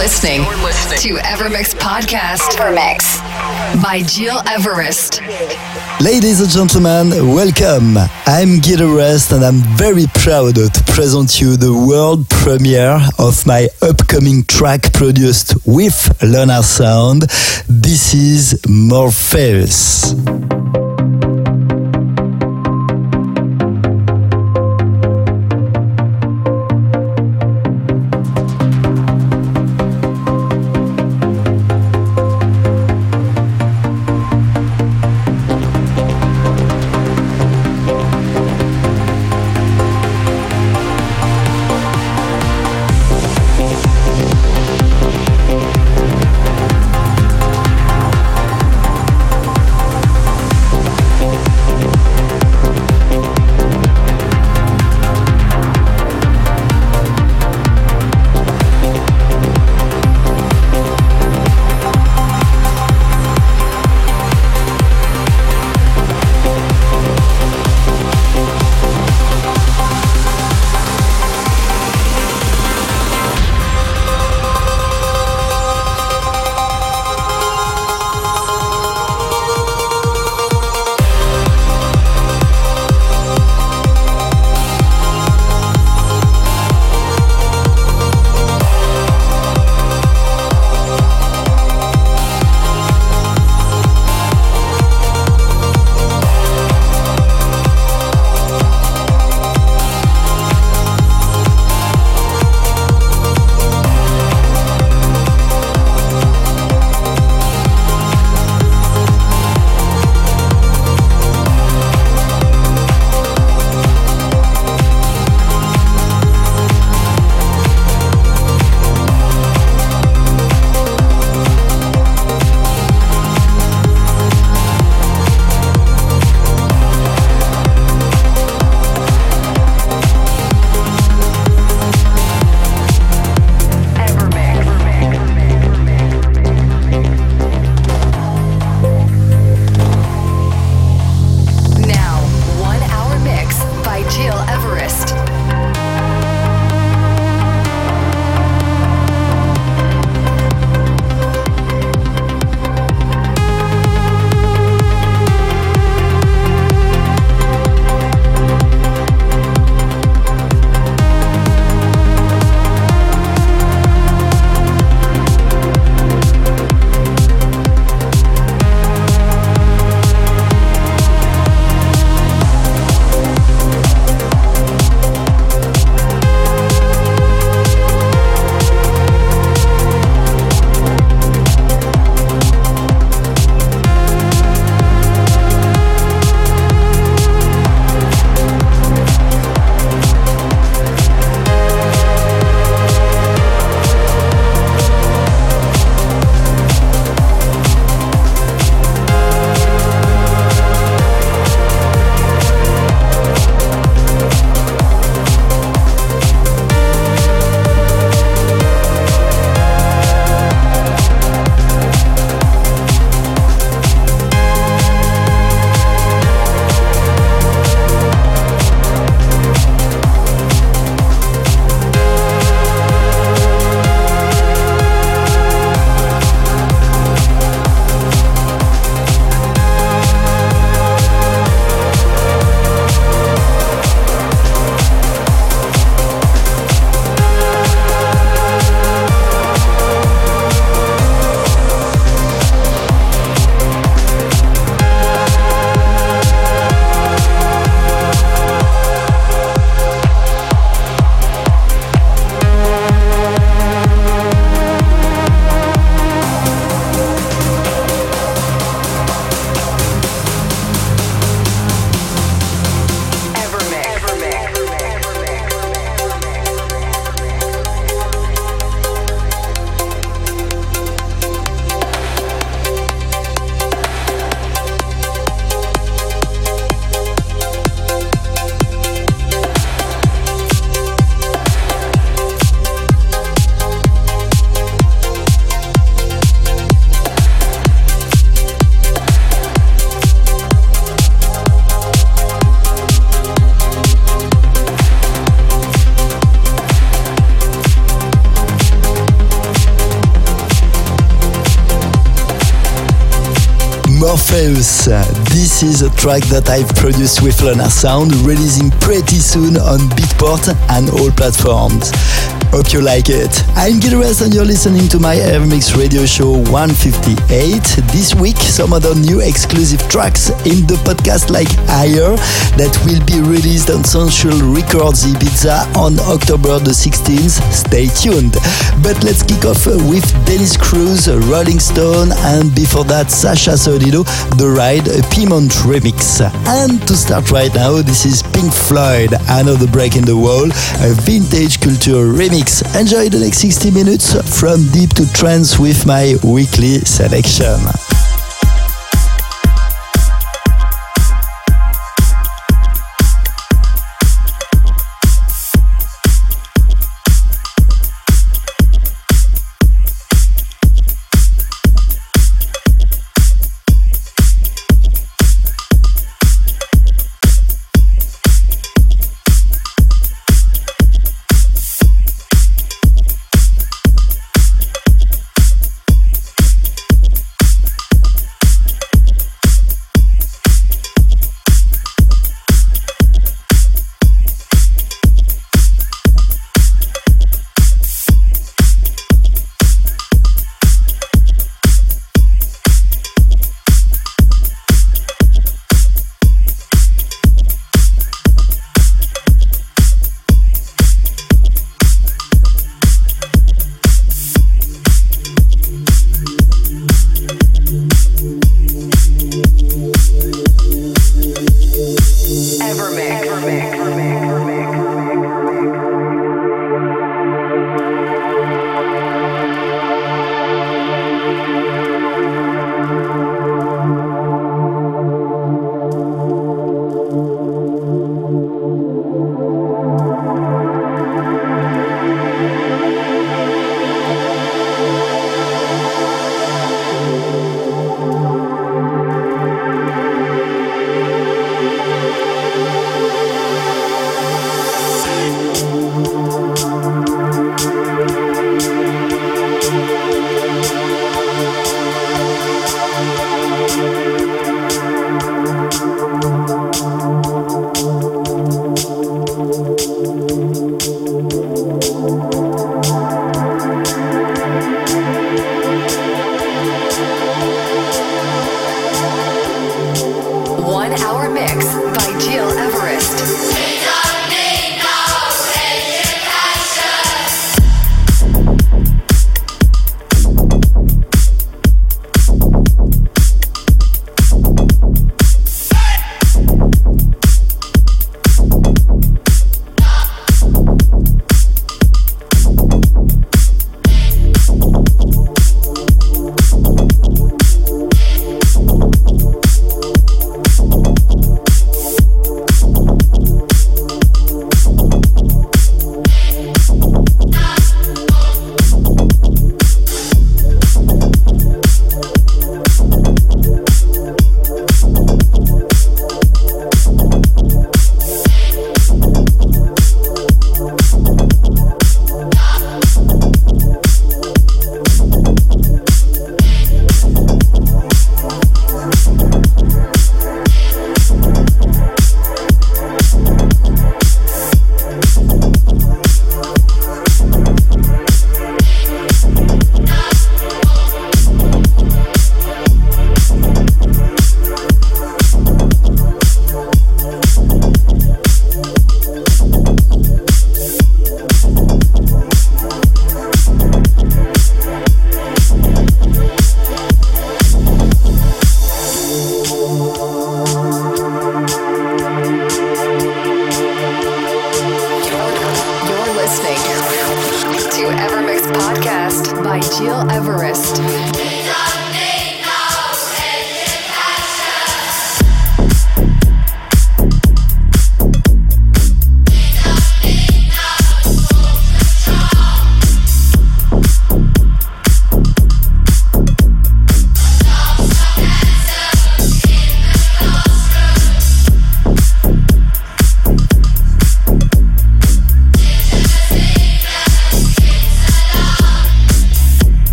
You're listening, to Evermix Podcast. Evermix by Gil Everest. Ladies and gentlemen, welcome. I'm Gil Everest and I'm very proud to present you the world premiere of my upcoming track produced with Lunar Sound. This is Morpheus. Orpheus. This is a track that I've produced with Lunar Sound, releasing pretty soon on Beatport and all platforms. Hope you like it. I'm Gil Everest and you're listening to my Evermix radio show 158. This week, some other new exclusive tracks in the podcast like Higher that will be released on Social Records Ibiza on October the 16th. Stay tuned. But let's kick off with Dennis Cruz, Rolling Stone, and before that, Sasha Sodino, The Ride, a Piedmont remix. And to start right now, this is Pink Floyd, Another Brick in the Wall, a vintage culture remix Enjoy the next 60 minutes from deep to trance with my weekly selection.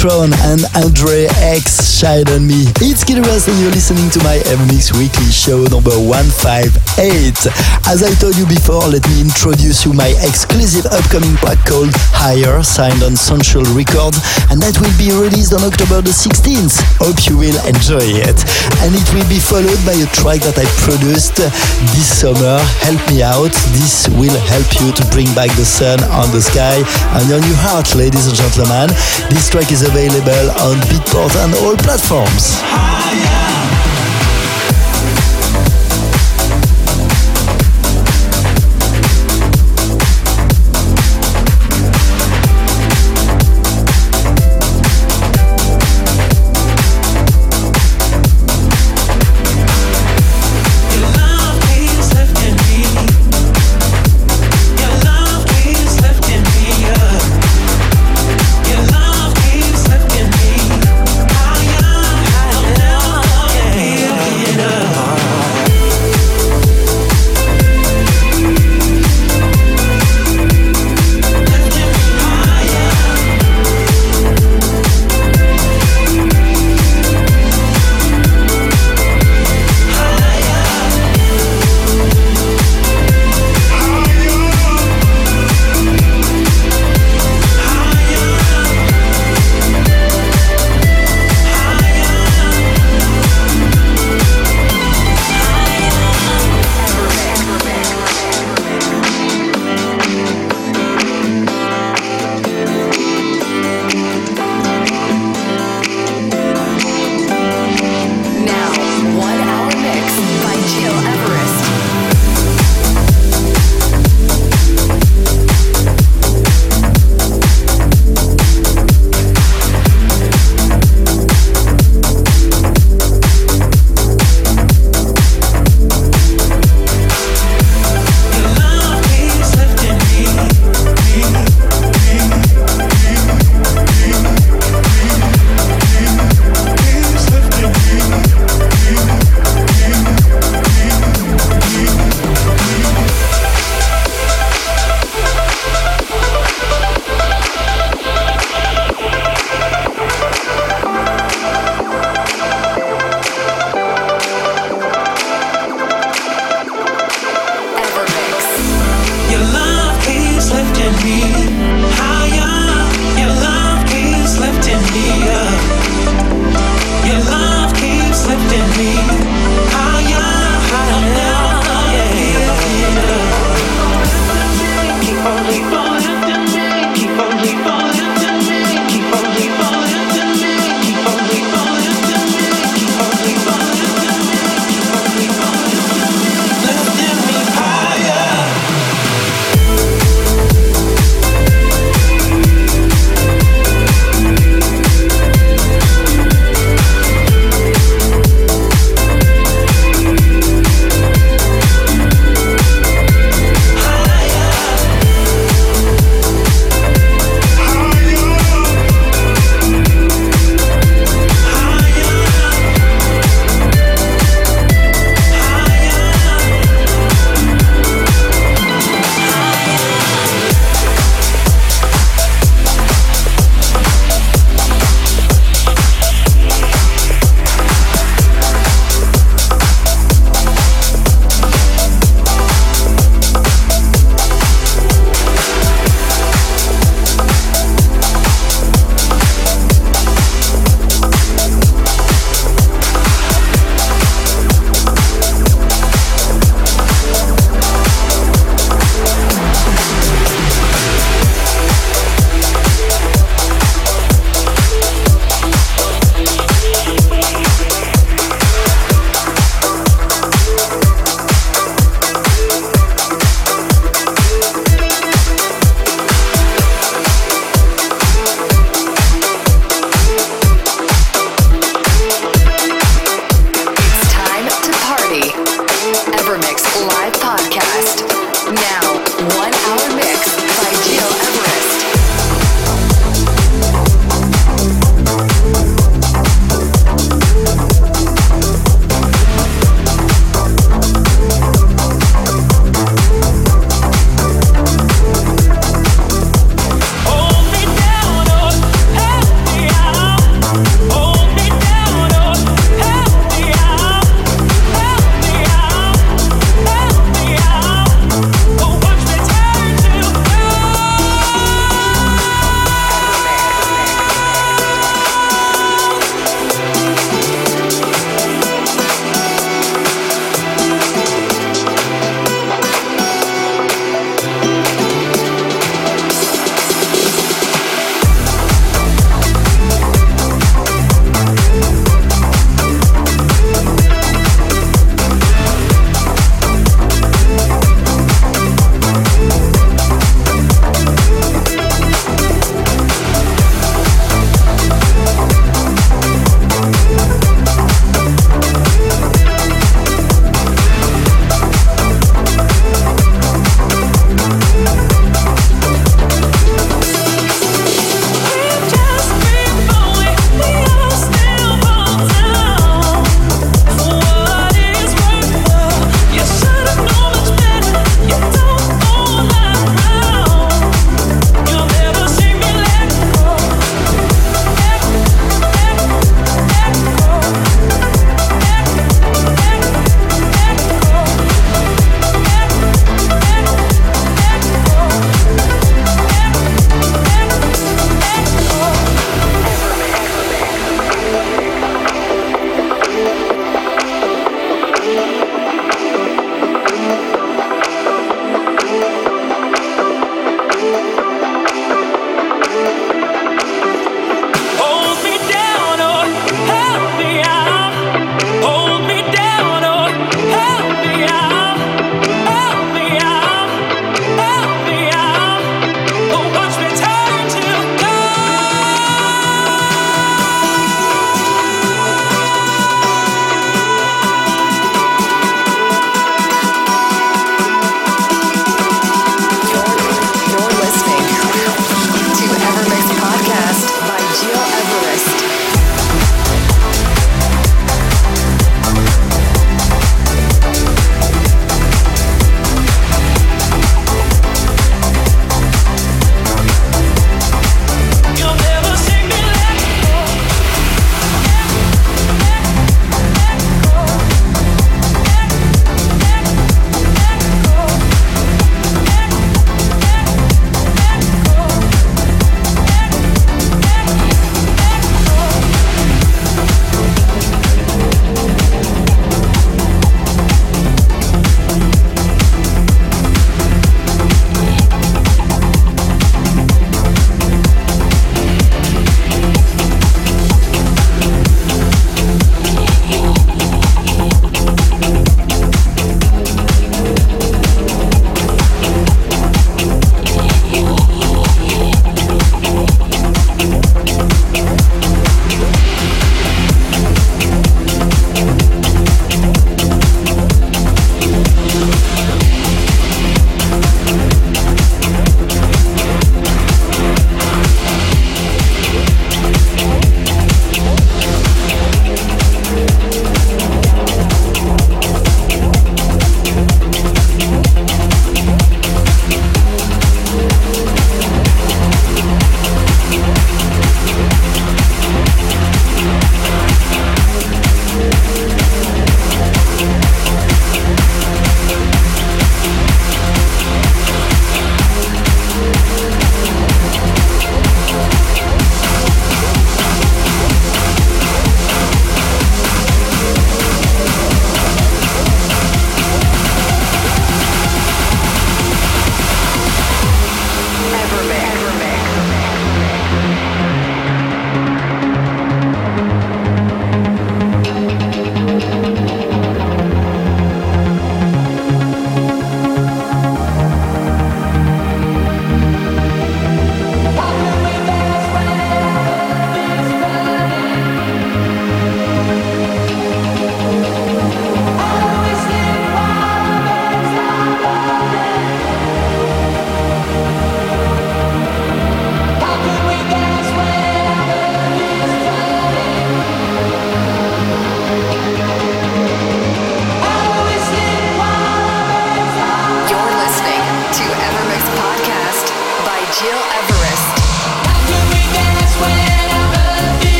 Nitron and Andre X Shine on Me. It's Kid Rest and you're listening to my MX Weekly Show number 158. As I told you before, let me introduce you my exclusive upcoming track called Higher, signed on Central Records, and that will be released on October the 16th. Hope you will enjoy it. And it will be followed by a track that I produced this summer, Help Me Out. This will help you to bring back the sun on the sky and on your heart, ladies and gentlemen. This track is available on Beatport and all platforms. Higher,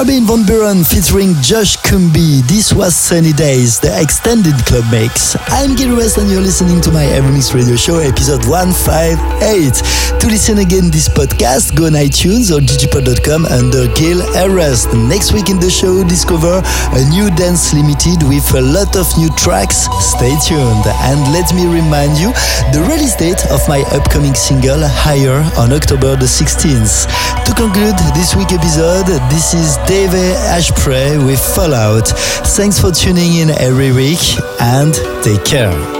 Armin van Buuren featuring Josh Cumbee. This was Sunny Days, the extended club mix. I'm Gil Everest and you're listening to my Evermix Radio Show, episode 158. To listen again this podcast, go on iTunes or digipod.com under Gil Everest. Next week in the show, discover a new dance limited with a lot of new tracks. Stay tuned. And let me remind you the release date of my upcoming single, Higher, on October the 16th. To conclude this week episode, this is Dave Ashpray with Fallout. Thanks for tuning in every week and take care.